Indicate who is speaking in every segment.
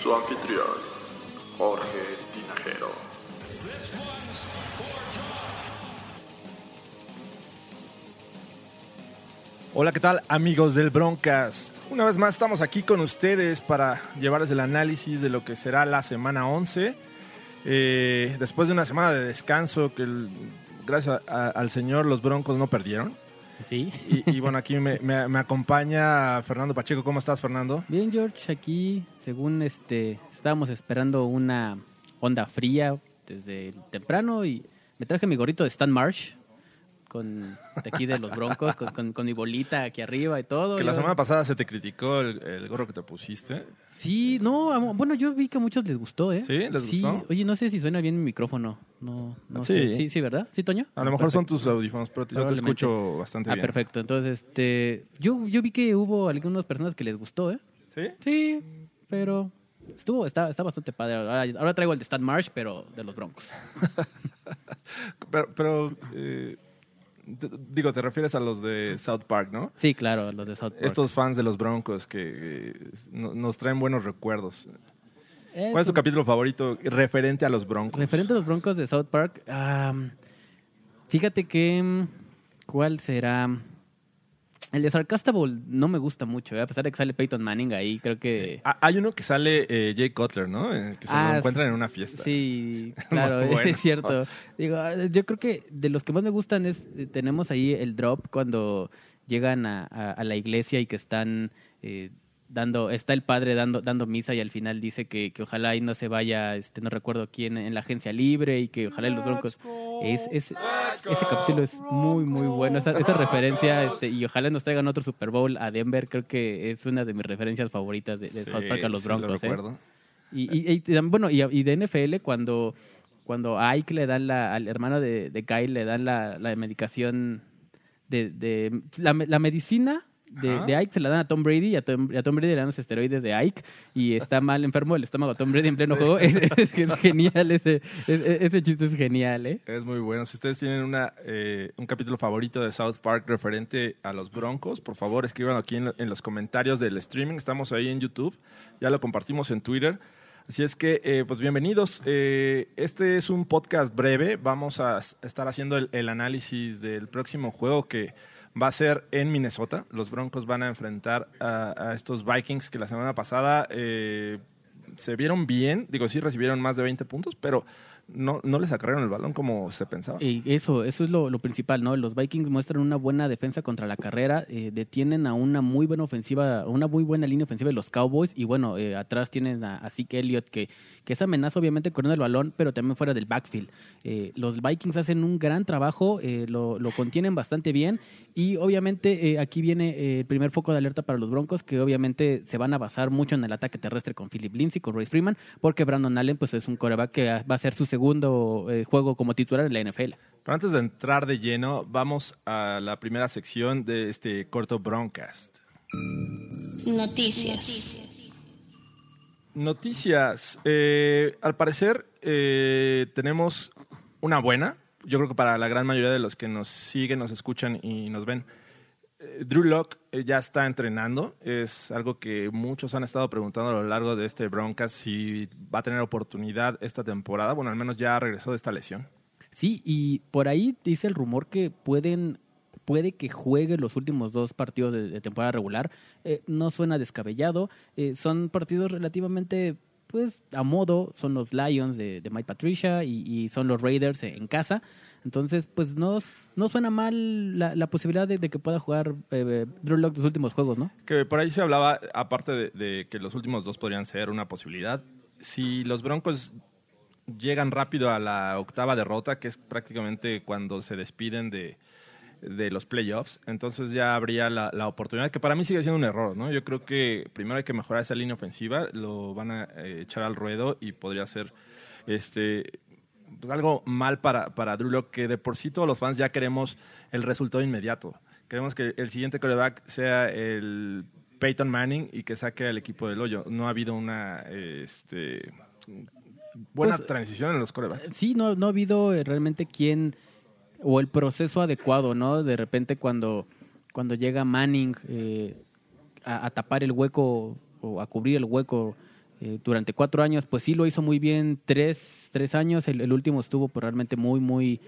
Speaker 1: Su anfitrión, Jorge Tinajero.
Speaker 2: Hola, ¿qué tal amigos del Broncast? Una vez más estamos aquí con ustedes para llevarles el análisis de lo que será la semana 11. Eh, después de una semana de descanso que el- gracias a- al Señor los Broncos no perdieron.
Speaker 3: Sí.
Speaker 2: Y, y bueno, aquí me, me- me acompaña Fernando Pacheco. ¿Cómo estás, Fernando?
Speaker 3: Bien, George, aquí, según este, estábamos esperando una onda fría desde temprano y me traje mi gorrito de Stan Marsh con de aquí de los Broncos, con, con- con mi bolita aquí arriba y todo.
Speaker 2: Que la semana pasada se te criticó el, el gorro que te pusiste.
Speaker 3: Sí, no, bueno, yo vi que a muchos les gustó, ¿eh?
Speaker 2: ¿Sí? ¿Les gustó?
Speaker 3: Oye, no sé si suena bien mi micrófono. No, no
Speaker 2: Sí.
Speaker 3: sé. Sí, sí, ¿verdad? ¿Sí, Toño?
Speaker 2: A lo mejor son tus audífonos, pero yo te escucho bastante
Speaker 3: Ah,
Speaker 2: bien.
Speaker 3: perfecto. Entonces, este, yo, yo vi que hubo algunas personas que les gustó, ¿eh?
Speaker 2: ¿Sí?
Speaker 3: Sí, pero estuvo, está, está bastante padre. Ahora, ahora traigo el de Stan Marsh, pero de los Broncos.
Speaker 2: Pero, pero, eh, digo, te refieres a los de South Park, ¿no?
Speaker 3: Sí, claro, los de South Park.
Speaker 2: Estos fans de los Broncos que eh, no- nos traen buenos recuerdos.
Speaker 3: Eh,
Speaker 2: ¿Cuál es tu capítulo favorito referente a los Broncos?
Speaker 3: Referente a los Broncos de South Park, fíjate que. mm, ¿Cuál será? El de Sarcastable no me gusta mucho, ¿eh? a pesar de que sale Peyton Manning ahí, creo que.
Speaker 2: Ah, hay uno que sale eh, Jay Cutler, ¿no? Eh, que se
Speaker 3: Ah,
Speaker 2: lo encuentran en una fiesta.
Speaker 3: Sí, claro,
Speaker 2: bueno.
Speaker 3: es cierto. Digo, ah, yo creo que de los que más me gustan es, eh, tenemos ahí el drop cuando llegan a, a- a la iglesia y que están eh, dando, está el padre dando, dando misa y al final dice que, que ojalá ahí no se vaya, este, no recuerdo quién, en la agencia libre y que ojalá y los broncos. Es, es- ese capítulo es muy, muy bueno. Esa, esa referencia, este, y ojalá nos traigan otro Super Bowl a Denver, creo que es una de mis referencias favoritas de, de
Speaker 2: Sí,
Speaker 3: South Park a los
Speaker 2: sí lo
Speaker 3: broncos. ¿eh? Y, y- y tam- bueno, y, y de NFL, cuando, cuando a Ike le dan la, al hermano de, de Kyle le dan la, la medicación de, de la, la medicina de, de Ike se la dan a Tom Brady y a Tom, a Tom Brady le dan los esteroides de Ike y está mal enfermo el estómago a Tom Brady en pleno juego. Es, es que es genial ese, ese, ese chiste es genial, ¿eh?
Speaker 2: Es muy bueno. Si ustedes tienen una, eh, un capítulo favorito de South Park referente a los Broncos, por favor escríbanlo aquí en, lo- en los comentarios del streaming. Estamos ahí en YouTube. Ya lo compartimos en Twitter. Así es que, eh, pues bienvenidos. Eh, este es un podcast breve. Vamos a estar haciendo el, el análisis del próximo juego que va a ser en Minnesota. Los Broncos van a enfrentar a, estos Vikings que la semana pasada eh, se vieron bien. Digo, sí recibieron más de 20 puntos, pero no, no les acarrearon el balón como se pensaba.
Speaker 3: Y eso, eso es lo, lo principal, ¿no? Los Vikings muestran una buena defensa contra la carrera, eh, detienen a una muy buena ofensiva, una muy buena línea ofensiva de los Cowboys, y bueno, eh, atrás tienen a, a Zeke Elliott, que, que es amenaza obviamente corriendo el balón, pero también fuera del backfield. Eh, los Vikings hacen un gran trabajo, lo, lo contienen bastante bien, y obviamente aquí viene el primer foco de alerta para los Broncos, que obviamente se van a basar mucho en el ataque terrestre con Philip Lindsay, con Royce Freeman, porque Brandon Allen pues es un coreback que va a ser su segundo eh, juego como titular en la NFL.
Speaker 2: Pero antes de entrar de lleno, vamos a la primera sección de este corto Broncast.
Speaker 4: Noticias.
Speaker 2: Noticias. Eh, al parecer eh, tenemos una buena. Yo creo que para la gran mayoría de los que nos siguen, nos escuchan y nos ven. Eh, Drew Locke eh, ya está entrenando. Es algo que muchos han estado preguntando a lo largo de este Broncas si va a tener oportunidad esta temporada. Bueno, al menos ya regresó de esta lesión.
Speaker 3: Sí, y por ahí dice el rumor que pueden puede que juegue los últimos dos partidos de, temporada regular. Eh, no suena descabellado. Son partidos relativamente, pues, a modo. Son los Lions de, Mike Patricia y, y son los Raiders en casa. Entonces, pues, no, no suena mal la, la posibilidad de, que pueda jugar eh, Drew Lock los últimos juegos, ¿no?
Speaker 2: Que por ahí se hablaba, aparte de que los últimos dos podrían ser una posibilidad, si los Broncos llegan rápido a la octava derrota, que es prácticamente cuando se despiden de, de los playoffs. Entonces ya habría la, la oportunidad, que para mí sigue siendo un error, ¿no? Yo creo que primero hay que mejorar esa línea ofensiva, lo van a eh, echar al ruedo y podría ser este pues algo mal para, para Drew Lock, que de por sí todos los fans ya queremos el resultado inmediato. Queremos que el siguiente quarterback sea el Peyton Manning y que saque al equipo del hoyo. No ha habido una este, buena
Speaker 3: Pues,
Speaker 2: transición en los quarterbacks.
Speaker 3: Sí, no, no ha habido eh, realmente quién o el proceso adecuado, ¿no? De repente cuando, cuando llega Manning eh, a, tapar el hueco o a cubrir el hueco eh, durante cuatro años, pues sí lo hizo muy bien tres, tres años. El, último estuvo pues, realmente muy, muy,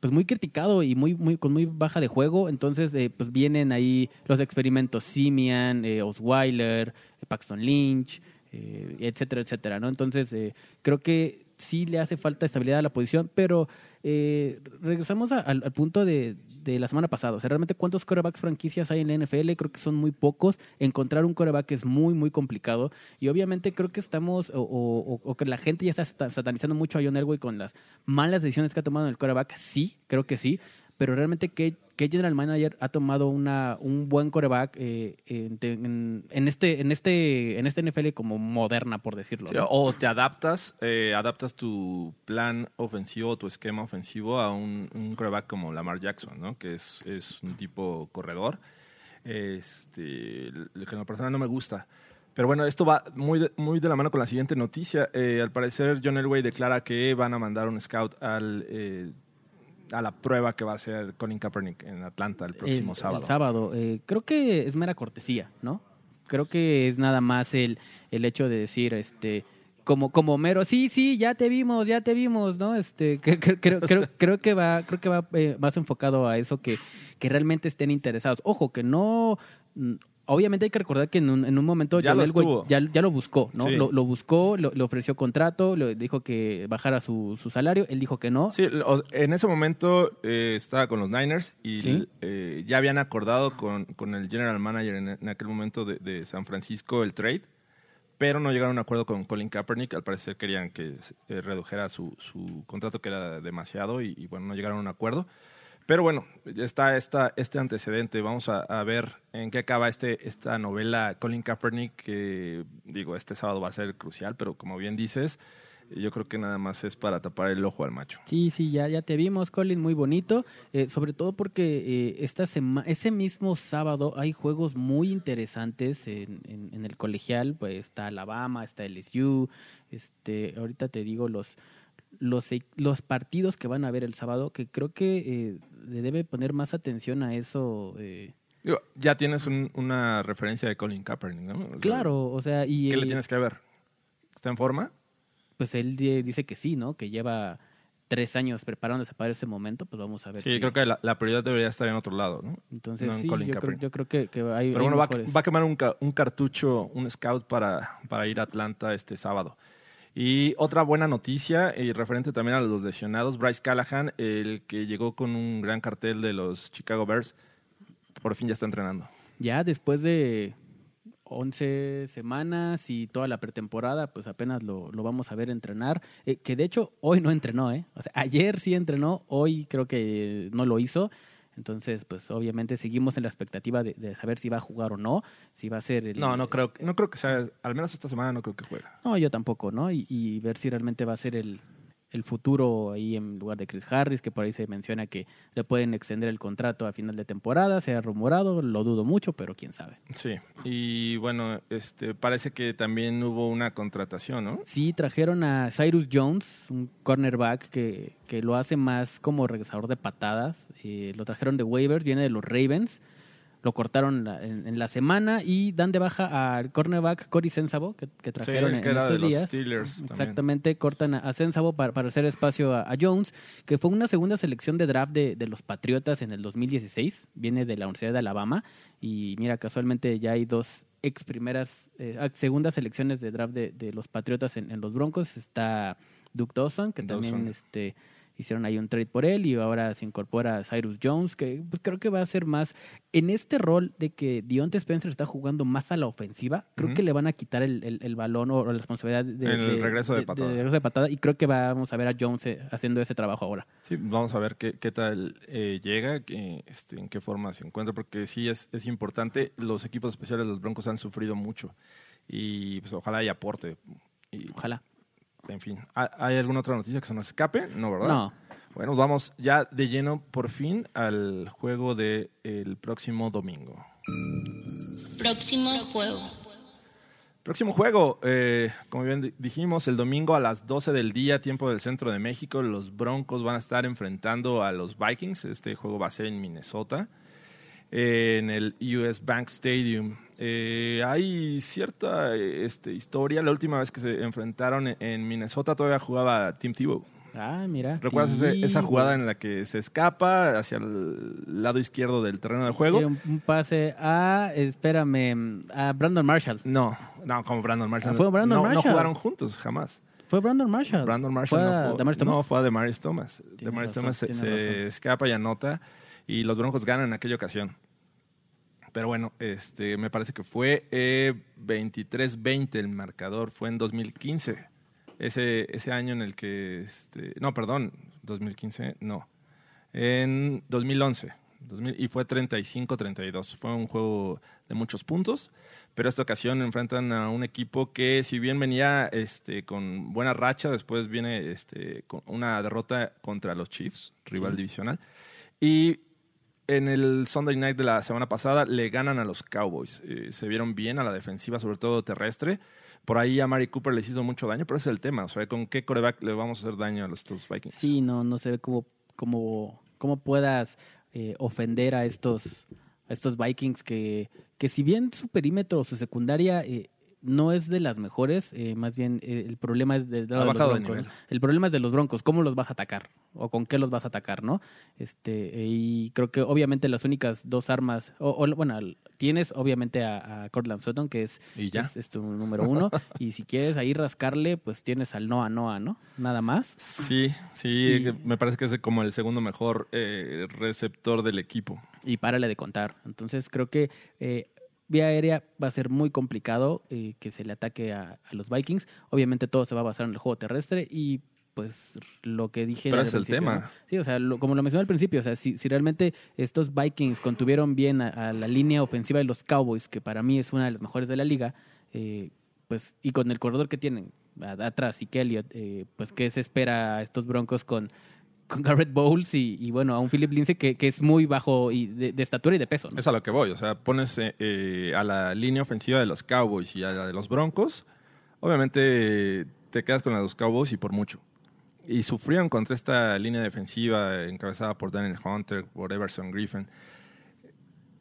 Speaker 3: pues muy criticado y muy, muy, con muy baja de juego. Entonces, eh, pues vienen ahí los experimentos Simian, eh, Osweiler, Paxton Lynch, eh, etcétera, etcétera, ¿no? Entonces, creo que sí le hace falta estabilidad a la posición, pero eh, regresamos al, punto de, la semana pasada. O sea, realmente cuántos corebacks franquicias hay en la NFL, creo que son muy pocos. Encontrar un coreback es muy, muy complicado. Y obviamente creo que estamos, o, que la gente ya está sata- satanizando mucho a John Elway con las malas decisiones que ha tomado en el coreback. Sí, creo que sí. Pero realmente, ¿qué, qué general manager ha tomado una, un buen coreback eh, en, en- en este, en, este, en este NFL como moderna, por decirlo?
Speaker 2: Sí,
Speaker 3: ¿no?
Speaker 2: o te adaptas, eh, adaptas tu plan ofensivo, tu esquema ofensivo a un, un quarterback como Lamar Jackson, ¿no? Que es, es un tipo corredor, este, que en lo personal no me gusta. Pero bueno, esto va muy de, muy de la mano con la siguiente noticia. Eh, al parecer, John Elway declara que van a mandar un scout al, eh, a la prueba que va a hacer Colin Kaepernick en Atlanta el próximo
Speaker 3: el,
Speaker 2: sábado.
Speaker 3: El sábado. Eh, creo que es mera cortesía, ¿no? Creo que es nada más el, el hecho de decir, este, como, como mero, sí, sí, ya te vimos, ya te vimos, ¿no? Este, creo, creo, creo que va, creo que va eh, más enfocado a eso que, que realmente estén interesados. Ojo, que no. Obviamente hay que recordar que en un, en un momento
Speaker 2: Ya
Speaker 3: John
Speaker 2: lo
Speaker 3: Elway
Speaker 2: estuvo.
Speaker 3: ya, ya lo buscó, ¿no?
Speaker 2: Sí.
Speaker 3: Lo, lo buscó, lo- le ofreció contrato, le dijo que bajara su, su salario, él dijo que no.
Speaker 2: Sí, en ese momento eh, estaba con los Niners y
Speaker 3: Sí.
Speaker 2: eh, ya habían acordado con, con el general manager en, en aquel momento de, de San Francisco el trade, pero no llegaron a un acuerdo con Colin Kaepernick. Al parecer querían que eh, redujera su, su contrato, que era demasiado, y, y, bueno, no llegaron a un acuerdo. Pero bueno, ya está esta, este antecedente. Vamos a, a ver en qué acaba este, esta novela Colin Kaepernick, que digo, este sábado va a ser crucial, pero como bien dices, yo creo que nada más es para tapar el ojo al macho.
Speaker 3: Sí, sí, ya, ya te vimos, Colin, muy bonito. eh, sobre todo porque eh, esta sema- ese mismo sábado hay juegos muy interesantes en, en- en el colegial. Pues está Alabama, está LSU. Este, ahorita te digo los, los, e- los partidos que van a ver el sábado, que creo que eh, le debe poner más atención a eso. eh,
Speaker 2: Digo, ya tienes un- una referencia de Colin Kaepernick, ¿no? O sea,
Speaker 3: claro, o sea, y
Speaker 2: ¿Qué le tienes que ver? ¿Está en forma?
Speaker 3: pues él di- dice que sí, ¿no? Que lleva tres años preparándose para ese momento, pues vamos a ver.
Speaker 2: Sí,
Speaker 3: si-
Speaker 2: creo que la, la prioridad debería estar en otro lado, ¿no?
Speaker 3: Entonces,
Speaker 2: no en
Speaker 3: sí,
Speaker 2: Colin
Speaker 3: yo creo,
Speaker 2: Kaepernick.
Speaker 3: yo creo que, que hay.
Speaker 2: Pero
Speaker 3: hay
Speaker 2: bueno, va, a quemar un, un cartucho, un scout para, para ir a Atlanta este sábado. Y otra buena noticia, y referente también a los lesionados, Bryce Callahan, el que llegó con un gran cartel de los Chicago Bears, por fin ya está entrenando.
Speaker 3: Ya después de 11 semanas y toda la pretemporada, pues apenas lo, lo vamos a ver entrenar. Eh, que de hecho, hoy no entrenó, ¿eh? O sea, ayer sí entrenó, hoy creo que no lo hizo. Entonces, pues obviamente seguimos en la expectativa de, de saber si va a jugar o no, si va a ser el...
Speaker 2: No, no creo, no creo que sea, al menos esta semana no creo que juegue.
Speaker 3: No, yo tampoco, ¿no? Y, y ver si realmente va a ser el, el futuro ahí en lugar de Chris Harris, que por ahí se menciona que le pueden extender el contrato a final de temporada, se ha rumorado, lo dudo mucho, pero quién sabe.
Speaker 2: Sí, y bueno, este parece que también hubo una contratación, ¿no?
Speaker 3: Sí, trajeron a Cyrus Jones, un cornerback que, que lo hace más como regresador de patadas. Eh, lo trajeron de waivers, viene de los Ravens. Lo cortaron en, en la semana y dan de baja al cornerback Cory Sensabo, que, que trajeron
Speaker 2: Sí,
Speaker 3: en,
Speaker 2: que
Speaker 3: en estos
Speaker 2: los
Speaker 3: días.
Speaker 2: Steelers también.
Speaker 3: Exactamente, cortan a, Sensabo para, para hacer espacio a, a Jones, que fue una segunda selección de draft de, de los Patriotas en el 2016. Viene de la Universidad de Alabama. Y mira, casualmente ya hay dos ex primeras, eh, ah, segundas selecciones de draft de, de los Patriotas en, en los Broncos. Está Duke Dawson, que también este, hicieron ahí un trade por él y ahora se incorpora Cyrus Jones, que pues, creo que va a ser más en este rol de que Dionte Spencer está jugando más a la ofensiva, creo que le van a quitar el, el- el balón o, o la responsabilidad de,
Speaker 2: el regreso de patadas.
Speaker 3: regreso de patada y creo que vamos a ver a Jones eh, haciendo ese trabajo ahora.
Speaker 2: Sí, vamos a ver qué, qué tal eh, llega, qué, este, en qué forma se encuentra, porque sí es, es importante. Los equipos especiales de los Broncos han sufrido mucho y pues ojalá y aporte. Y,
Speaker 3: Ojalá.
Speaker 2: En fin, ¿Ha- ¿hay alguna otra noticia que se nos escape? No, ¿verdad?
Speaker 3: No.
Speaker 2: Bueno, vamos ya de lleno por fin al juego del próximo domingo.
Speaker 4: Próximo juego.
Speaker 2: Próximo juego, eh, como bien di- dijimos, el domingo a las 12 del día, tiempo del centro de México, los Broncos van a estar enfrentando a los Vikings. Este juego va a ser en Minnesota, eh, en el US Bank Stadium. Eh, hay cierta este, historia. La última vez que se enfrentaron en, Minnesota todavía jugaba Tim Tebow.
Speaker 3: Ah, mira.
Speaker 2: ¿Recuerdas ese- esa jugada en la que se escapa hacia el lado izquierdo del terreno de juego?
Speaker 3: Un, un pase a, espérame, a Brandon Marshall.
Speaker 2: No, no, como Brandon Marshall.
Speaker 3: Ah, fue Brandon
Speaker 2: no, no
Speaker 3: Marshall.
Speaker 2: jugaron juntos, jamás.
Speaker 3: Fue Brandon Marshall.
Speaker 2: Brandon Marshall
Speaker 3: ¿Fue
Speaker 2: no,
Speaker 3: a Thomas?
Speaker 2: no, fue a Demaris Thomas. Demaris
Speaker 3: razón,
Speaker 2: Thomas se, se escapa y anota y los Broncos ganan en aquella ocasión. Pero bueno, este, me parece que fue eh, 23-20 el marcador, fue en 2015. Ese, ese año en el que, este, no, perdón, 2015, no, en 2011. 2000 y fue 35-32. Fue un juego de muchos puntos, pero esta ocasión enfrentan a un equipo que si bien venía este, con buena racha, después viene este, con una derrota contra los Chiefs, rival divisional. Y en el Sunday Night de la semana pasada le ganan a los Cowboys. Eh, se vieron bien a la defensiva, sobre todo terrestre. Por ahí a Mari Cooper les hizo mucho daño, pero ese es el tema. O sea, ¿con qué coreback le vamos a hacer daño a los estos Vikings?
Speaker 3: Sí, no, no se ve cómo, cómo, cómo puedas eh, ofender a estos, a estos Vikings que, que si bien su perímetro su secundaria eh, no es de las mejores, eh, más bien eh, el problema es de, de
Speaker 2: Ha
Speaker 3: los
Speaker 2: de
Speaker 3: Broncos. El problema es de los Broncos, ¿cómo los vas a atacar? ¿O con qué los vas a atacar, no? Este, y creo que obviamente las únicas dos armas, o, o, bueno, tienes obviamente a, a Cortland Sutton, que es, es, es tu número uno, y si quieres ahí rascarle, pues tienes al Noah Noah, ¿no? Nada más.
Speaker 2: Sí, sí,
Speaker 3: Y-
Speaker 2: me parece que es como el segundo mejor eh, receptor del equipo.
Speaker 3: y párale de contar. Entonces creo que eh, vía aérea va a ser muy complicado eh, que se le ataque a, a los Vikings. Obviamente todo se va a basar en el juego terrestre y pues lo que dije
Speaker 2: Pero es el tema.
Speaker 3: ¿no? Sí, o sea, lo- como lo mencioné al principio, o sea, si, si realmente estos Vikings contuvieron bien a, a la línea ofensiva de los Cowboys, que para mí es una de las mejores de la liga, eh, pues y con el corredor que tienen atrás y Elliott, eh, pues qué se espera a estos Broncos con con Garrett Bowles y, y, bueno, a un Philip Lindsay que, que es muy bajo y de, estatura y de peso.
Speaker 2: Es a lo que voy. O sea, pones eh, eh, a la línea ofensiva de los Cowboys y a la de los Broncos. Obviamente te quedas con la de los Cowboys y por mucho. Y sufrieron contra esta línea defensiva encabezada por Daniel Hunter, por Everson Griffin.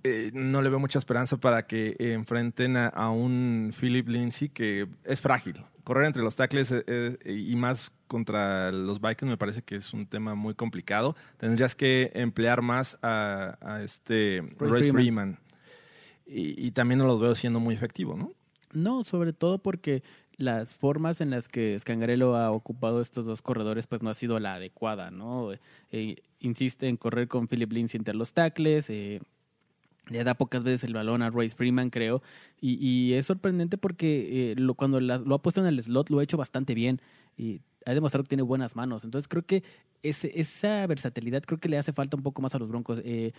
Speaker 2: Eh, no le veo mucha esperanza para que eh, enfrenten a, a un Philip Lindsay que es frágil. Correr entre los tackles eh, eh, y más contra los Vikings me parece que es un tema muy complicado. Tendrías que emplear más a, a este Royce,
Speaker 3: Freeman.
Speaker 2: Freeman. Y, y también no los veo siendo muy efectivo, ¿no?
Speaker 3: No, sobre todo porque las formas en las que Scangarello ha ocupado estos dos corredores pues no ha sido la adecuada, ¿no? Eh, insiste en correr con Philip Lindsay entre los tackles, eh, le da pocas veces el balón a Royce Freeman, creo, y, y es sorprendente porque eh, lo, cuando lo ha puesto en el slot lo ha hecho bastante bien y ha demostrado que tiene buenas manos. Entonces creo que ese- esa versatilidad creo que le hace falta un poco más a los Broncos. Eh,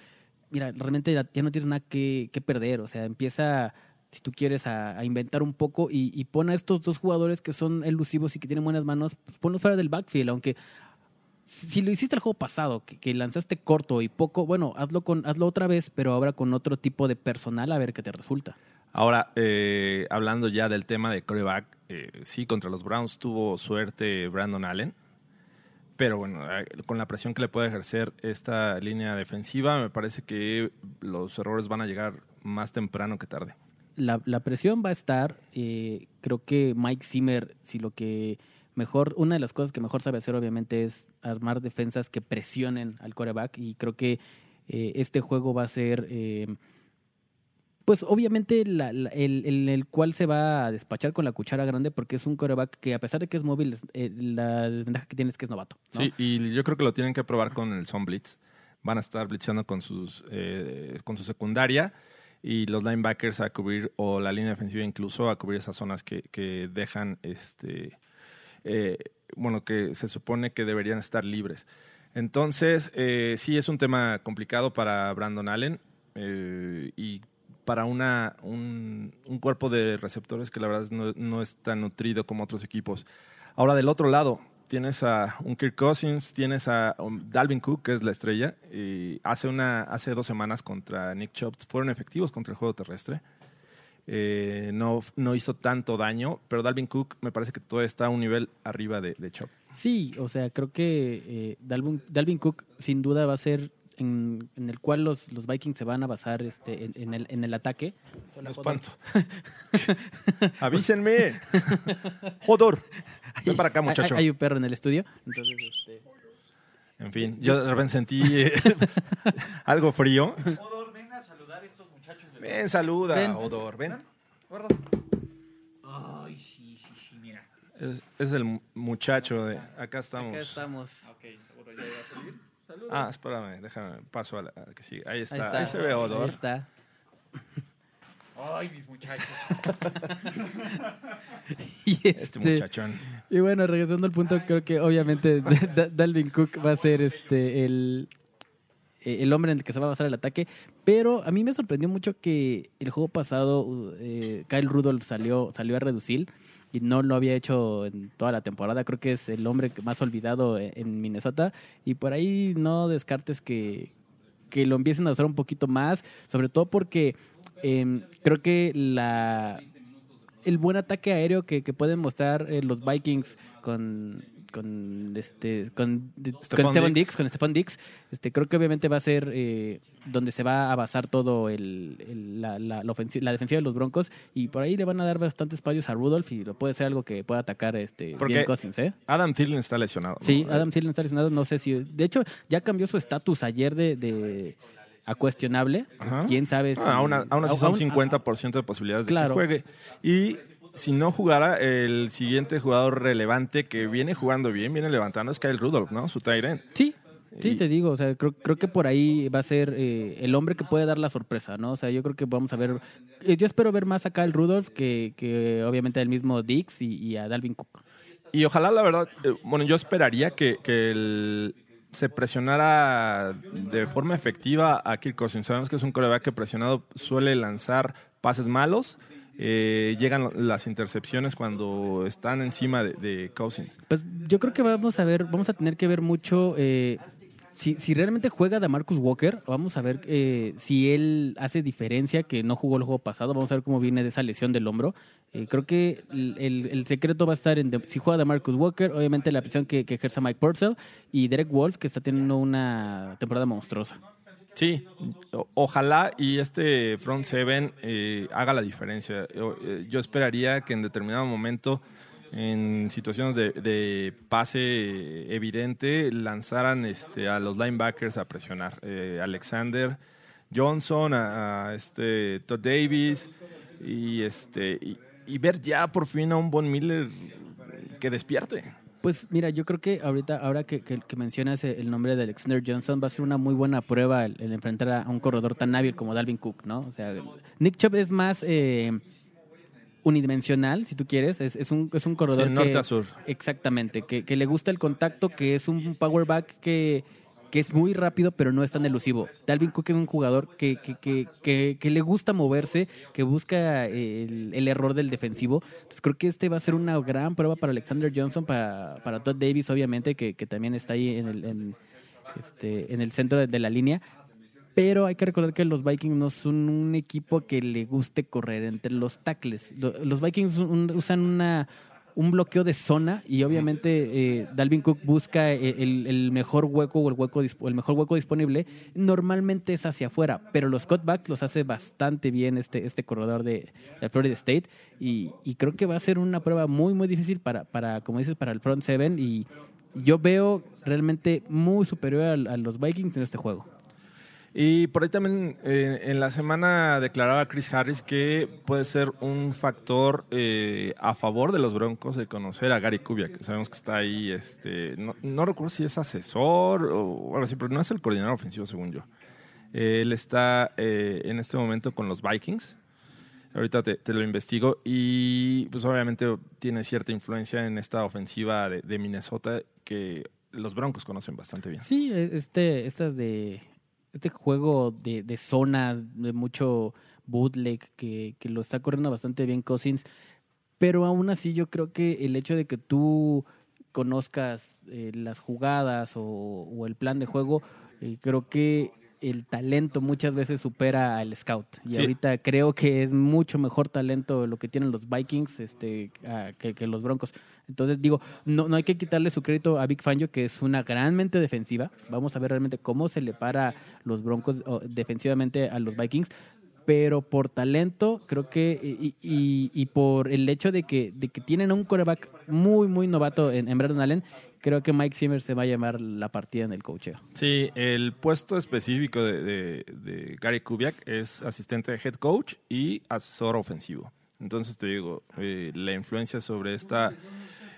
Speaker 3: mira, realmente ya no tienes nada que, que perder, o sea, empieza si tú quieres, a, inventar un poco y, y pon a estos dos jugadores que son elusivos y que tienen buenas manos, pues ponlos fuera del backfield, aunque si lo hiciste el juego pasado, que, que lanzaste corto y poco, bueno, hazlo, con, hazlo otra vez, pero ahora con otro tipo de personal a ver qué te resulta.
Speaker 2: Ahora, eh, hablando ya del tema de coreback, eh, sí, contra los Browns tuvo suerte Brandon Allen, pero bueno, eh, con la presión que le puede ejercer esta línea defensiva, me parece que los errores van a llegar más temprano que tarde.
Speaker 3: La, la presión va a estar, eh, creo que Mike Zimmer, si lo que mejor, una de las cosas que mejor sabe hacer obviamente es armar defensas que presionen al coreback y creo que eh, este juego va a ser... eh, Pues obviamente la- el, el- el cual se va a despachar con la cuchara grande porque es un coreback que a pesar de que es móvil, eh, la desventaja que tiene es que es novato. ¿no?
Speaker 2: Sí, y yo creo que lo tienen que probar con el Son Blitz. Van a estar blitzando con, sus, eh, con su secundaria y los linebackers a cubrir, o la línea defensiva incluso, a cubrir esas zonas que, que dejan, este, eh, bueno, que se supone que deberían estar libres. Entonces, eh, sí es un tema complicado para Brandon Allen eh, y para una, un, un cuerpo de receptores que la verdad no, no es tan nutrido como otros equipos. Ahora, del otro lado, tienes a un Kirk Cousins, tienes a um, Dalvin Cook, que es la estrella, y hace, una, hace dos semanas contra Nick Chubb fueron efectivos contra el juego terrestre. Eh, no, no hizo tanto daño, pero Dalvin Cook me parece que todavía está a un nivel arriba de, de Chubb.
Speaker 3: Sí, o sea, creo que eh, Dalvin, Dalvin Cook sin duda va a ser en, en el cual los, los Vikings se van a basar este, en, en el, en el ataque.
Speaker 2: Lo espanto. ¡Avísenme! ¡Jodor! Ven para acá,
Speaker 3: Hay-
Speaker 2: muchacho.
Speaker 3: Hay, hay un perro en el estudio. Entonces, este,
Speaker 2: En fin, yo de repente sentí eh, algo frío.
Speaker 5: Odor, ven a saludar a estos muchachos. De...
Speaker 2: Ven, saluda,
Speaker 3: Ven.
Speaker 2: Odor, ven.
Speaker 5: Gordo. Ay, sí, sí, sí, mira.
Speaker 2: Es, es el mu- muchacho de... Acá estamos.
Speaker 3: acá estamos.
Speaker 5: Ok, seguro ya iba a salir.
Speaker 2: Ah, espérame, déjame, paso a la a que sigue. Ahí está,
Speaker 3: Ahí
Speaker 2: ahí,
Speaker 3: está.
Speaker 2: se ve Odor.
Speaker 3: Ahí está.
Speaker 5: Ay, mis muchachos.
Speaker 3: Y,
Speaker 2: Este
Speaker 3: este,
Speaker 2: muchachón.
Speaker 3: y bueno, regresando al punto, creo que obviamente Da- Da- Dalvin Cook va a ser este el, eh, el hombre en el que se va a basar el ataque. Pero a mí me sorprendió mucho que el juego pasado eh, Kyle Rudolph salió, salió a reducir y no lo había hecho en toda la temporada. Creo que es el hombre más olvidado en, en Minnesota. Y por ahí no descartes que, que lo empiecen a usar un poquito más, sobre todo porque em, creo que la el buen ataque aéreo que, que pueden mostrar eh, los Vikings con con este con, de- con
Speaker 2: Diggs.
Speaker 3: Dix, con Stephon Dix, este creo que obviamente va a ser eh, donde se va a basar todo el, el- la, la, la defensiva de los Broncos y por ahí le van a dar bastantes espacios a Rudolph y lo puede ser algo que pueda atacar este
Speaker 2: Porque-
Speaker 3: bien Cousins, ¿eh?
Speaker 2: Adam Thielen está lesionado. ¿no?
Speaker 3: Sí, Adam Thielen está lesionado, no sé si... De hecho, ya cambió su estatus ayer de, de a cuestionable.
Speaker 2: Ajá.
Speaker 3: ¿Quién sabe? si-
Speaker 2: Ah, aún, así son
Speaker 3: aún-
Speaker 2: 50% de posibilidades de
Speaker 3: Claro.
Speaker 2: que juegue. Y si no jugara, el siguiente jugador relevante que viene jugando bien, viene levantando, es Kyle Rudolph, ¿no? Su end.
Speaker 3: Sí, sí, te digo, o sea, creo, creo que por ahí va a ser eh, el hombre que puede dar la sorpresa, ¿no? O sea, yo creo que vamos a ver, eh, yo espero ver más acá al Rudolph que, que obviamente al mismo Dix y, y a Dalvin Cook.
Speaker 2: Y ojalá, la verdad, eh, bueno, yo esperaría que, que el- se presionara de forma efectiva a Kirk Cousins. Sabemos que es un coreback que presionado suele lanzar pases malos. Eh, llegan las intercepciones cuando están encima de, Cousins.
Speaker 3: Pues yo creo que vamos a ver, vamos a tener que ver mucho eh, si, si realmente juega de Marcus Walker, vamos a ver eh, si él hace diferencia, que no jugó el juego pasado, vamos a ver cómo viene de esa lesión del hombro. Eh, creo que el, secreto va a estar en de- si juega de Marcus Walker, obviamente la presión que, que ejerza Mike Purcell y Derek Wolf, que está teniendo una temporada monstruosa.
Speaker 2: Sí, ojalá y este front seven eh, haga la diferencia. Yo, eh, yo esperaría que en determinado momento, en situaciones de, de pase evidente, lanzaran este, a los linebackers a presionar. Eh, Alexander Johnson, a, a este Todd Davis y este y, y ver ya por fin a un Von Miller que despierte.
Speaker 3: Pues mira, yo creo que ahorita, ahora que, que- que mencionas el nombre de Alexander Johnson, va a ser una muy buena prueba el, el enfrentar a un corredor tan hábil como Dalvin Cook, ¿no? O sea, Nick Chubb es más eh, unidimensional, si tú quieres, es, es un, es un corredor
Speaker 2: Sí, norte
Speaker 3: que-
Speaker 2: a sur.
Speaker 3: Exactamente, que, que le gusta el contacto, que es un power back que, que es muy rápido, pero no es tan elusivo. Dalvin Cook es un jugador que, que, que, que, que le gusta moverse, que busca el, el error del defensivo. Entonces creo que este va a ser una gran prueba para Alexander Johnson, para, para Todd Davis, obviamente, que, que también está ahí en el, en, este, en el centro de, la línea. Pero hay que recordar que los Vikings no son un equipo que le guste correr entre los tackles. Lo- Los Vikings usan una, un bloqueo de zona y obviamente eh, Dalvin Cook busca eh, el, el mejor hueco o el, hueco, el mejor hueco disponible. Normalmente es hacia afuera, pero los cutbacks los hace bastante bien este, este corredor de, de Florida State y, y creo que va a ser una prueba muy, muy difícil para, para como dices, para el front seven y yo veo realmente muy superior a, a los Vikings en este juego.
Speaker 2: Y por ahí también eh, en la semana declaraba Chris Harris que puede ser un factor eh, a favor de los Broncos el conocer a Gary Kubiak, sabemos que está ahí, este, no, no recuerdo si es asesor o algo así, pero no es el coordinador ofensivo según yo. Él está eh, en este momento con los Vikings. Ahorita te, te lo investigo. Y pues obviamente tiene cierta influencia en esta ofensiva de, de Minnesota que los Broncos conocen bastante bien.
Speaker 3: Sí, e- este, estas de este juego de, de zonas, de mucho bootleg, que, que lo está corriendo bastante bien Cousins. Pero aún así yo creo que el hecho de que tú conozcas eh, las jugadas o, o el plan de juego, eh, creo que el talento muchas veces supera al scout. Y
Speaker 2: Sí.
Speaker 3: ahorita creo que es mucho mejor talento lo que tienen los Vikings este, a- que, que los Broncos. Entonces digo, no, no hay que quitarle su crédito a Big Fangio, que es una gran mente defensiva. Vamos a ver realmente cómo se le para los Broncos defensivamente a los Vikings. Pero por talento, creo que, y, y- y por el hecho de que, de que tienen un coreback muy, muy novato en, en Brandon Allen, creo que Mike Zimmer se va a llamar la partida en el coacheo.
Speaker 2: Sí, el puesto específico de Gary Kubiak es asistente de head coach y asesor ofensivo. Entonces te digo, eh, la influencia sobre esta,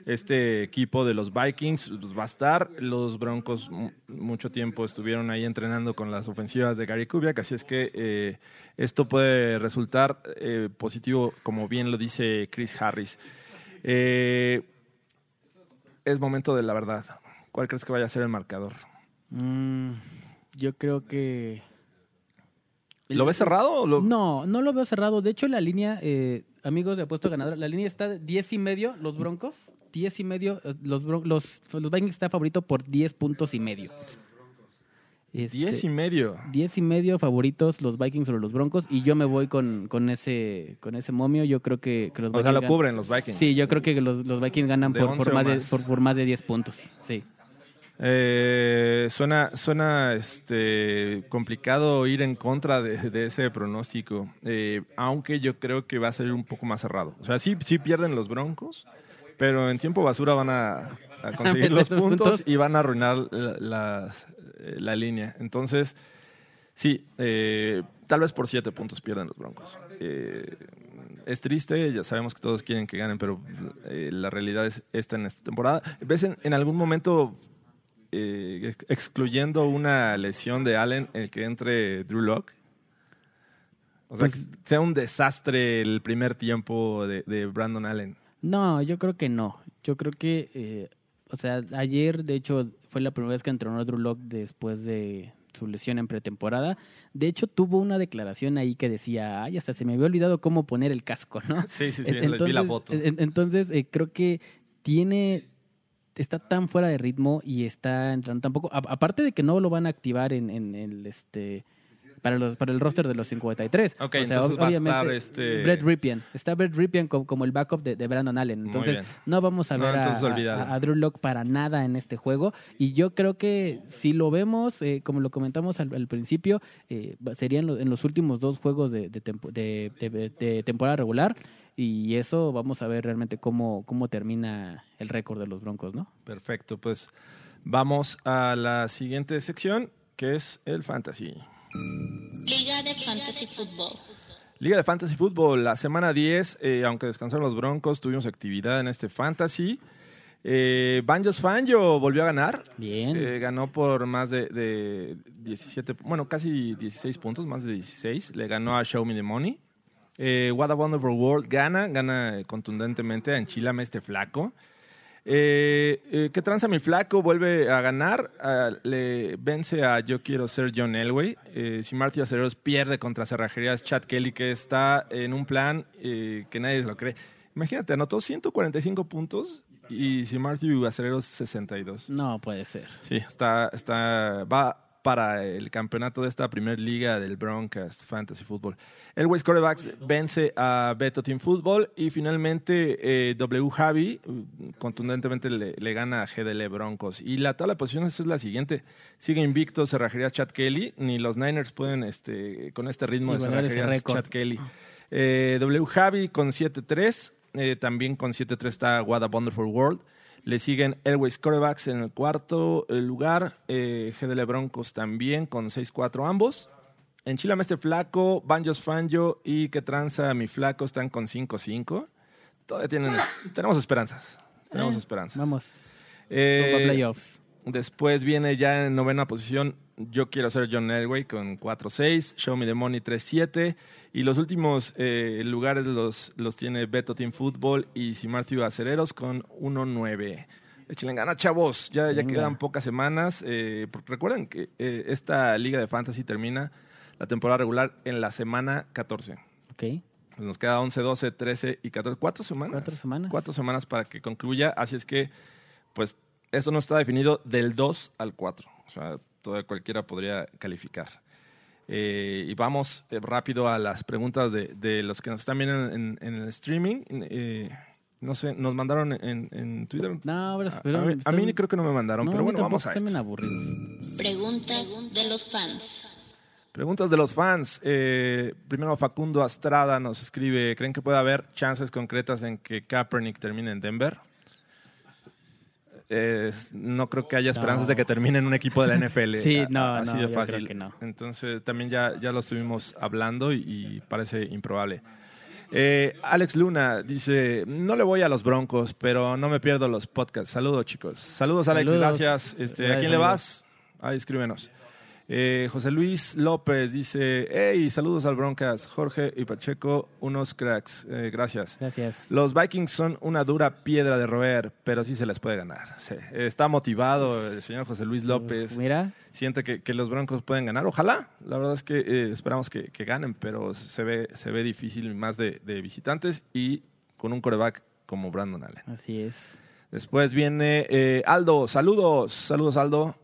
Speaker 2: este equipo de los Vikings pues, va a estar. Los Broncos mu- mucho tiempo estuvieron ahí entrenando con las ofensivas de Gary Kubiak, así es que eh, esto puede resultar eh, positivo, como bien lo dice Chris Harris. Eh, es momento de la verdad. ¿Cuál crees que vaya a ser el marcador?
Speaker 3: Mm, yo creo que...
Speaker 2: ¿Lo ves cerrado? O lo...
Speaker 3: No, no lo veo cerrado. De hecho, la línea, eh, amigos de apuesto ganador, la línea está de 10 y medio, los Broncos. 10 y medio, eh, los, Bron- los, los Vikings está favorito por 10 puntos y medio. Este,
Speaker 2: 10 y medio.
Speaker 3: 10 y medio favoritos los Vikings sobre los Broncos y yo me voy con, con ese con ese momio. Yo creo que, que los
Speaker 2: O sea, lo cubren los Vikings.
Speaker 3: Sí, yo creo que los, los Vikings ganan por,
Speaker 2: 11
Speaker 3: por, más de, por, por más de 10 puntos. Sí.
Speaker 2: Eh, suena suena este, complicado ir en contra de, de ese pronóstico, eh, aunque yo creo que va a ser un poco más cerrado. O sea, sí, sí pierden los Broncos, pero en tiempo basura van a, a conseguir los puntos
Speaker 3: puntos.
Speaker 2: y van a arruinar la, las- eh, la línea. Entonces, sí, eh, tal vez por siete puntos pierden los Broncos. Es triste, ya sabemos que todos quieren que ganen, pero la realidad es esta en esta temporada. ¿Ves en, en algún momento eh, ex- excluyendo una lesión de Allen el que entre Drew Lock? O sea,
Speaker 3: Pues-
Speaker 2: que sea un desastre el primer tiempo de, de Brandon Allen.
Speaker 3: No, yo creo que no. Yo creo que, eh, o sea, ayer, de hecho, fue la primera vez que entrenó Drew Lock después de su lesión en pretemporada. De hecho, tuvo una declaración ahí que decía, ay, hasta se me había olvidado cómo poner el casco, ¿no?
Speaker 2: Sí, sí, sí,
Speaker 3: En-
Speaker 2: les vi la foto.
Speaker 3: en- Entonces, eh, creo que tiene está tan fuera de ritmo y está entrando tampoco a- aparte de que no lo van a activar en, en el este para los para el roster de los 53
Speaker 2: Ok,
Speaker 3: O sea,
Speaker 2: entonces
Speaker 3: ob-
Speaker 2: va a
Speaker 3: obviamente,
Speaker 2: estar este-
Speaker 3: Brett Ripien. Está Brett Ripien como, como el backup de, de Brandon Allen.
Speaker 2: Muy
Speaker 3: entonces
Speaker 2: bien.
Speaker 3: no vamos a ver a-
Speaker 2: entonces
Speaker 3: a,
Speaker 2: olvídalo.
Speaker 3: a- a Drew Lock para nada en este juego. Y yo creo que si lo vemos eh, como lo comentamos al, al principio eh, serían en los últimos dos juegos de, de tempo- de- de- de temporada regular y eso vamos a ver realmente cómo, cómo termina el récord de los Broncos, ¿no?
Speaker 2: Perfecto, pues vamos a la siguiente sección, que es el Fantasy.
Speaker 4: Liga de Fantasy Football.
Speaker 2: Liga de Fantasy Fútbol, la semana 10, eh, aunque descansaron los Broncos, tuvimos actividad en este Fantasy. Eh, Banjos Fangio volvió a ganar.
Speaker 3: Bien.
Speaker 2: Eh, ganó por más de, de 17, bueno, casi 16 puntos, más de 16. Le ganó a Show Me the Money. Eh, What a Wonderful World gana, gana contundentemente a Enchilame este flaco. Eh, eh, ¿Qué tranza mi flaco? Vuelve a ganar. ah, le vence a Yo Quiero Ser John Elway. Eh, si Marty Acereros pierde contra Cerrajerías Chad Kelly, que está en un plan que nadie lo cree. Imagínate, anotó 145 puntos y si Marty Acereros 62.
Speaker 3: No puede ser.
Speaker 2: Sí, está, está, va para el campeonato de esta primer liga del Broncast Fantasy Football. El West Quarterbacks vence a Beto Team Football y finalmente eh, W Javi mm, contundentemente le, le gana a GDL Broncos. Y la tabla de posiciones es la siguiente. Sigue invicto Cerrajerías Chad Kelly, ni los Niners pueden este, con este ritmo de Cerrajerías. Chad Kelly. Eh, w Javi con 7-3, eh, también con 7-3 está What a Wonderful World. Le siguen Airways Corebacks en el cuarto eh, lugar. Eh, GDL Broncos también con 6-4 ambos. En Chile Mestre Flaco, Banjos Fanjo y Que Tranza Mi Flaco están con 5-5. Todavía tienen, tenemos esperanzas. Tenemos
Speaker 3: Eh,
Speaker 2: esperanzas.
Speaker 3: Vamos.
Speaker 2: Eh,
Speaker 3: playoffs.
Speaker 2: Después viene ya en novena posición Yo Quiero Ser John Elway con 4-6, Show Me the Money 3-7 y los últimos eh, lugares los, los tiene Beto Team Football y Simartio Acereros con 1-9. Échenle ganas, chavos. Ya, ya quedan pocas semanas. Eh, recuerden que eh, esta liga de fantasy termina la temporada regular en la semana 14.
Speaker 3: Ok.
Speaker 2: Nos queda 11, 12, 13 y 14. Cuatro semanas.
Speaker 3: Cuatro semanas.
Speaker 2: Cuatro semanas para que concluya. Así es que, pues, eso no está definido del 2 al 4. O sea, toda, cualquiera podría calificar. Eh, y vamos eh, rápido a las preguntas de, de los que nos están viendo en, en el streaming. Eh, no sé, nos mandaron en, en Twitter.
Speaker 3: No, pero,
Speaker 2: A-
Speaker 3: pero
Speaker 2: a, mí, a mí creo que no me mandaron,
Speaker 3: no,
Speaker 2: pero bueno, vamos a esto.
Speaker 3: me aburridos.
Speaker 4: Preguntas de los fans.
Speaker 2: Preguntas de los fans. Eh, primero Facundo Astrada nos escribe, ¿creen que puede haber chances concretas en que Kaepernick termine en Denver? Eh, no creo que haya esperanzas
Speaker 3: No.
Speaker 2: de que termine en un equipo de la NFL.
Speaker 3: Sí, no,
Speaker 2: así
Speaker 3: no,
Speaker 2: de
Speaker 3: yo creo
Speaker 2: fácil.
Speaker 3: que no.
Speaker 2: Entonces también ya, ya lo estuvimos hablando y, y parece improbable. Eh, Alex Luna dice, no le voy a los Broncos, pero no me pierdo los podcasts. Saludos chicos. Saludos Alex,
Speaker 3: Saludos.
Speaker 2: gracias. Este, ¿A quién le vas? Ahí escríbenos. Eh, José Luis López dice, hey, saludos al Broncas, Jorge y Pacheco, unos cracks, Eh, gracias.
Speaker 3: Gracias.
Speaker 2: Los Vikings son una dura piedra de roer, pero sí se les puede ganar. Sí, Está motivado el señor José Luis López,
Speaker 3: Mira,
Speaker 2: siente que, que los Broncos pueden ganar. Ojalá, la verdad es que eh, esperamos que, que ganen, pero se ve, se ve difícil más de, de visitantes y con un coreback como Brandon Allen.
Speaker 3: así es.
Speaker 2: Después viene eh, Aldo, saludos, saludos Aldo.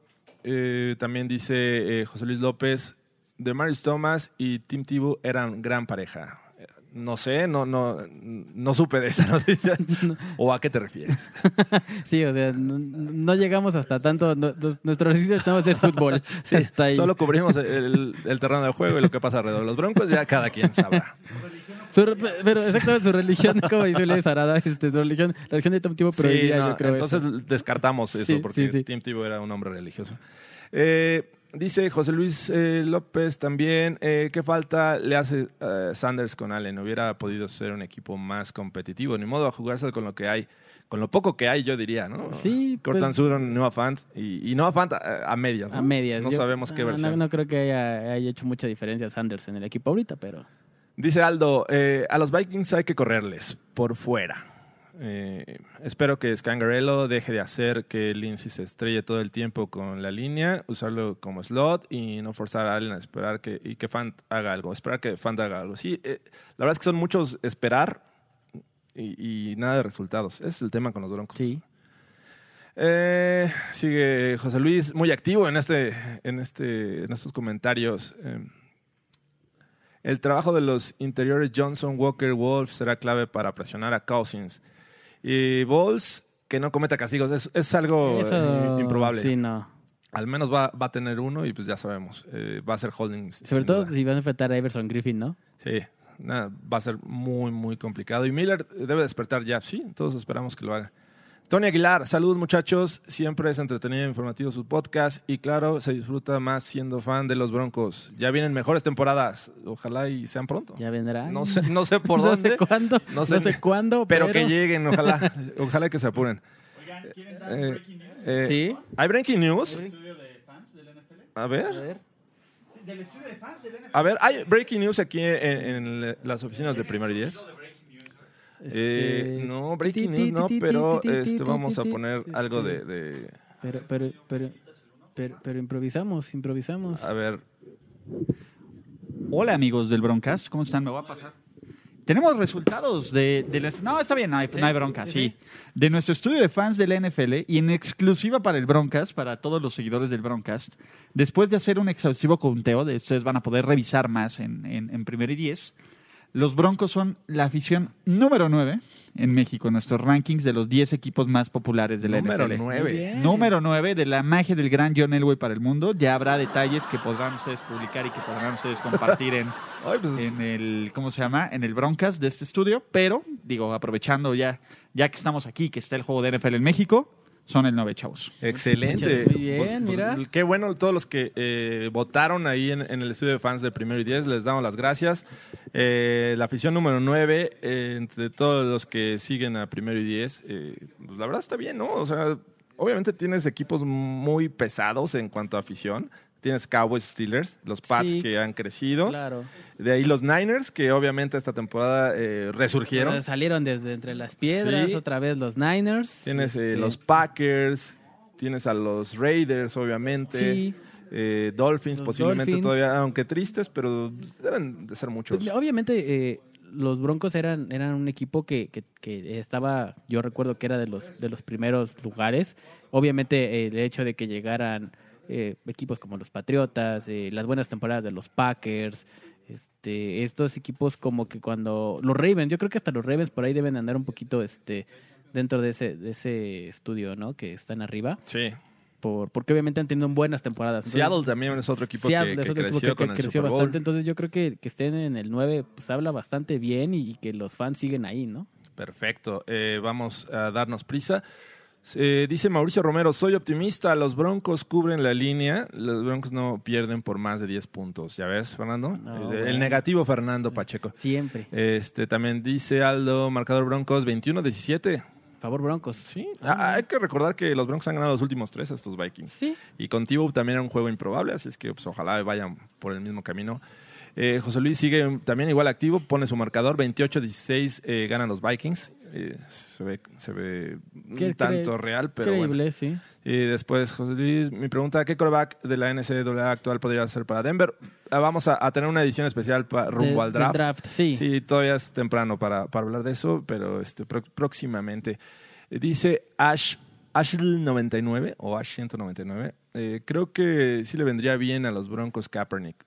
Speaker 2: Eh, también dice eh, José Luis López, de Marius Thomas y Tim Tebow eran gran pareja. No sé, no, no, no supe de esa noticia. ¿O a qué te refieres?
Speaker 3: Sí, o sea, no, no llegamos hasta tanto. no- nuestro registro estamos de fútbol.
Speaker 2: Sí,
Speaker 3: Hasta ahí.
Speaker 2: solo cubrimos el, el terreno de juego y lo que pasa alrededor de los broncos, ya cada quien sabrá.
Speaker 3: Su pero exactamente su religión, como dice Luis Arada, este, su religión, la religión de Tipo
Speaker 2: Sí,
Speaker 3: prohibía,
Speaker 2: no,
Speaker 3: yo creo.
Speaker 2: entonces
Speaker 3: eso.
Speaker 2: descartamos eso
Speaker 3: Sí,
Speaker 2: porque
Speaker 3: sí, sí.
Speaker 2: Tim Tebow era un hombre religioso. Eh, dice José Luis eh, López también, eh, ¿qué falta le hace eh, Sanders con Allen? Hubiera podido ser un equipo más competitivo, ni modo a jugarse con lo que hay, con lo poco que hay, yo diría, ¿no?
Speaker 3: Sí,
Speaker 2: Cortan
Speaker 3: pues-
Speaker 2: Sudon, Noah Fant y, y Noah Fant a, a medias, ¿no?
Speaker 3: A medias.
Speaker 2: No
Speaker 3: Yo-
Speaker 2: sabemos qué versión.
Speaker 3: No, no creo que haya, haya hecho mucha diferencia Sanders en el equipo ahorita, pero.
Speaker 2: Dice Aldo, eh, a los Vikings hay que correrles por fuera. Eh, espero que Scangarello deje de hacer que Lindsay se estrelle todo el tiempo con la línea, usarlo como slot y no forzar a Allen a esperar que, y que Fant haga algo. Esperar que Fant haga algo. Sí, eh, la verdad es que son muchos esperar y, y nada de resultados. Ese es el tema con los Broncos.
Speaker 3: Sí.
Speaker 2: Eh, sigue José Luis, muy activo en este, en este, en estos comentarios. Eh, el trabajo de los interiores Johnson, Walker, Wolf será clave para presionar a Cousins. Y Bowles, que no cometa castigos, es, es algo
Speaker 3: Eso,
Speaker 2: eh, improbable.
Speaker 3: Sí, no.
Speaker 2: Al menos va, va a tener uno y pues ya sabemos, eh, va a ser holding.
Speaker 3: Sobre todo
Speaker 2: duda.
Speaker 3: si van a enfrentar a Everson Griffin, ¿no?
Speaker 2: Sí, nada, va a ser muy, muy complicado. Y Miller debe despertar ya, sí, todos esperamos que lo haga. Tony Aguilar, saludos muchachos. Siempre es entretenido e informativo su podcast y claro, se disfruta más siendo fan de los Broncos. Ya vienen mejores temporadas. Ojalá y sean pronto.
Speaker 3: Ya vendrán.
Speaker 2: No sé, no sé por
Speaker 3: no. Sé cuándo, no sé, cuándo.
Speaker 2: Pero... que lleguen, ojalá. ojalá que se apuren.
Speaker 5: Oigan, ¿quieren dar
Speaker 2: eh,
Speaker 5: breaking news?
Speaker 2: Eh,
Speaker 3: sí.
Speaker 2: ¿Hay breaking news?
Speaker 5: ¿Del estudio de fans del NFL?
Speaker 2: A ver.
Speaker 3: A
Speaker 5: ver. Del estudio de fans del NFL.
Speaker 2: A ver, hay breaking news aquí en, las oficinas de Primer 10. Eh,
Speaker 3: este,
Speaker 2: no, Breaking News no, pero este, vamos a poner algo de...
Speaker 3: Pero, pero, pero, pero, improvisamos, improvisamos.
Speaker 2: A ver.
Speaker 5: Hola amigos del Broncast, ¿cómo están? Me voy a pasar. Tenemos resultados de, las... No, está bien, no hay, hay bronca, sí. De nuestro estudio de fans de la NFL y en exclusiva para el Broncast, para todos los seguidores del Broncast, después de hacer un exhaustivo conteo, de ustedes van a poder revisar más en, en, en primero y diez, los Broncos son la afición número 9 en México, en nuestros rankings de los 10 equipos más populares de la
Speaker 2: Número
Speaker 5: NFL.
Speaker 2: 9.
Speaker 5: Número 9 de la magia del gran John Elway para el mundo. Ya habrá detalles que podrán ustedes publicar y que podrán ustedes compartir en,
Speaker 2: Ay, pues,
Speaker 5: en el, ¿cómo se llama? En el Broncas de este estudio. Pero, digo, aprovechando ya, ya que estamos aquí, que está el juego de NFL en México, son el 9 chavos.
Speaker 2: Excelente.
Speaker 3: Muy bien, mira.
Speaker 2: Qué bueno todos los que eh, votaron ahí en, en el estudio de fans de Primero y Diez. Les damos las gracias. Eh, la afición número 9, entre todos los que siguen a Primero y Diez, eh, pues la verdad está bien, ¿no? O sea, obviamente tienes equipos muy pesados en cuanto a afición. Tienes Cowboys, Steelers, los Pats
Speaker 3: Sí.
Speaker 2: que han crecido.
Speaker 3: Claro.
Speaker 2: De ahí los Niners, que obviamente esta temporada eh, resurgieron.
Speaker 3: Salieron desde entre las piedras,
Speaker 2: Sí.
Speaker 3: otra vez los Niners.
Speaker 2: Tienes eh,
Speaker 3: Este,
Speaker 2: los Packers, tienes a los Raiders, obviamente.
Speaker 3: Sí.
Speaker 2: eh, Dolphins,
Speaker 3: Los
Speaker 2: posiblemente
Speaker 3: Dolphins.
Speaker 2: todavía, aunque tristes, pero deben de ser muchos.
Speaker 3: Pues, obviamente, eh, los Broncos eran, eran un equipo que, que- que estaba, yo recuerdo que era de los, de los primeros lugares. Obviamente, el hecho de que llegaran eh, equipos como los Patriotas, eh, las buenas temporadas de los Packers, este, estos equipos como que cuando los Ravens, yo creo que hasta los Ravens por ahí deben andar un poquito este dentro de ese, de ese estudio, ¿no? Que están arriba,
Speaker 2: sí.
Speaker 3: por, porque obviamente han tenido buenas temporadas. Entonces,
Speaker 2: Seattle también es otro equipo
Speaker 3: Seattle
Speaker 2: que,
Speaker 3: es otro
Speaker 2: creció
Speaker 3: que- creció bastante. Entonces yo creo que, que estén en el 9 pues habla bastante bien y, y que los fans siguen ahí, ¿no?
Speaker 2: Perfecto. Eh, vamos a darnos prisa. Eh, dice Mauricio Romero, soy optimista, los Broncos cubren la línea, los Broncos no pierden por más de 10 puntos. ¿Ya ves, Fernando?
Speaker 3: No,
Speaker 2: el, negativo Fernando Pacheco.
Speaker 3: Siempre.
Speaker 2: Este También dice Aldo, marcador Broncos 21-17.
Speaker 3: Favor Broncos.
Speaker 2: Sí, Ah, hay que recordar que los Broncos han ganado los últimos tres a estos Vikings.
Speaker 3: Sí.
Speaker 2: Y con Tibo también era un juego improbable, así es que pues, ojalá vayan por el mismo camino. Eh, José Luis sigue también igual activo, pone su marcador, 28-16 eh, ganan los Vikings. Eh, se ve, se ve un tanto real, pero bueno.
Speaker 3: Creíble, sí.
Speaker 2: Y después, José Luis, mi pregunta, ¿qué coreback de la NCAA actual podría ser para Denver? Ah, vamos a, a tener una edición especial pa- rumbo
Speaker 3: De-
Speaker 2: al draft.
Speaker 3: sí.
Speaker 2: Sí, todavía es temprano para, para hablar de eso, pero este, próximamente. Dice Ash, Ash99 o Ash199. eh, creo que sí le vendría bien a los Broncos Kaepernick.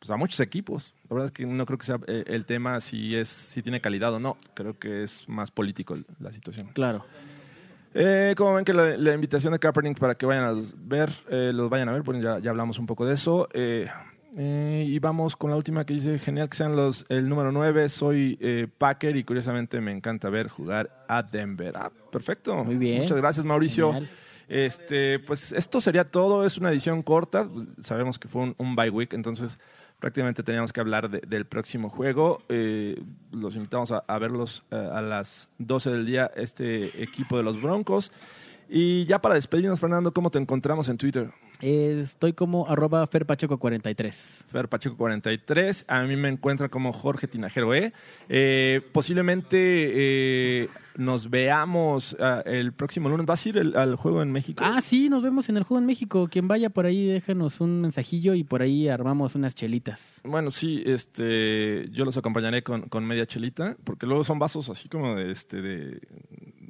Speaker 2: Pues a muchos equipos. La verdad es que no creo que sea eh, el tema si, es, si tiene calidad o no. Creo que es más político la situación.
Speaker 3: Claro.
Speaker 2: Eh, como ven que la, la invitación de Kaepernick para que vayan a ver, eh, los vayan a ver, bueno, ya, ya hablamos un poco de eso. Eh, y vamos con la última que dice, genial que sean los el número 9, soy Packer y curiosamente me encanta ver jugar a Denver. Ah, perfecto.
Speaker 3: Muy bien.
Speaker 2: Muchas gracias Mauricio.
Speaker 3: Genial.
Speaker 2: Este, pues esto sería todo, es una edición corta, sabemos que fue un, un bye week, entonces prácticamente teníamos que hablar de- del próximo juego. Eh, los invitamos a, verlos eh, a las 12 del día, este equipo de los Broncos. Y ya para despedirnos, Fernando, ¿cómo te encontramos en Twitter?
Speaker 3: Eh, estoy como arroba ferpacheco43.
Speaker 2: Fer Pacheco 43, a mí me encuentran como Jorge Tinajero E. Eh, posiblemente eh, nos veamos ah, el próximo lunes. ¿Vas a ir el- al juego en México?
Speaker 3: Ah, sí, nos vemos en el juego en México. Quien vaya por ahí, déjenos un mensajillo y por ahí armamos unas chelitas.
Speaker 2: Bueno, sí, este, yo los acompañaré con, con media chelita, porque luego son vasos así como de, este, de,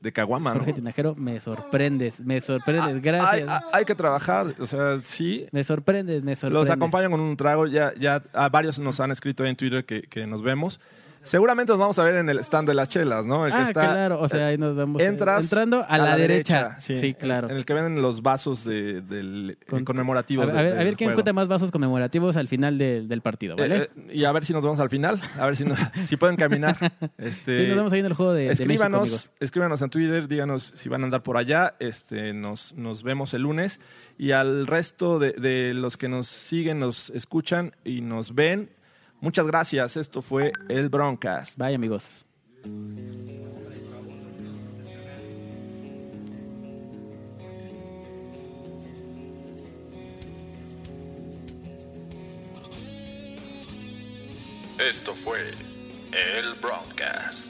Speaker 2: de caguama, ¿no?
Speaker 3: Jorge Tinajero, me sorprendes, me sorprendes,
Speaker 2: Ah,
Speaker 3: gracias.
Speaker 2: hay- hay que trabajar, o sea, sí.
Speaker 3: Me sorprendes, me sorprendes.
Speaker 2: Los acompañan con un trago, ya, ya a varios nos han escrito en Twitter que, que nos vemos. Seguramente nos vamos a ver en el stand de las chelas, ¿no? El que
Speaker 3: Ah,
Speaker 2: está-
Speaker 3: claro, o sea, ahí nos vamos. eh,
Speaker 2: Entras
Speaker 3: entrando a, la, derecha. Sí, claro.
Speaker 2: En el que venden los vasos de, del,
Speaker 3: Con-
Speaker 2: conmemorativos.
Speaker 3: a, ver- a ver,
Speaker 2: del
Speaker 3: a ver quién junta más vasos conmemorativos al final del- del partido, ¿vale?
Speaker 2: Eh, eh, y a ver si nos vemos al final, a ver si, no- si pueden caminar. Este,
Speaker 3: sí, nos vemos ahí en el juego de, de México,
Speaker 2: escríbanos, escríbanos en Twitter, díganos si van a andar por allá. Este, nos, nos vemos el lunes. Y al resto de, de los que nos siguen, nos escuchan y nos ven, muchas gracias. Esto fue el Broncast.
Speaker 3: Bye, amigos.
Speaker 1: Esto fue el Broadcast.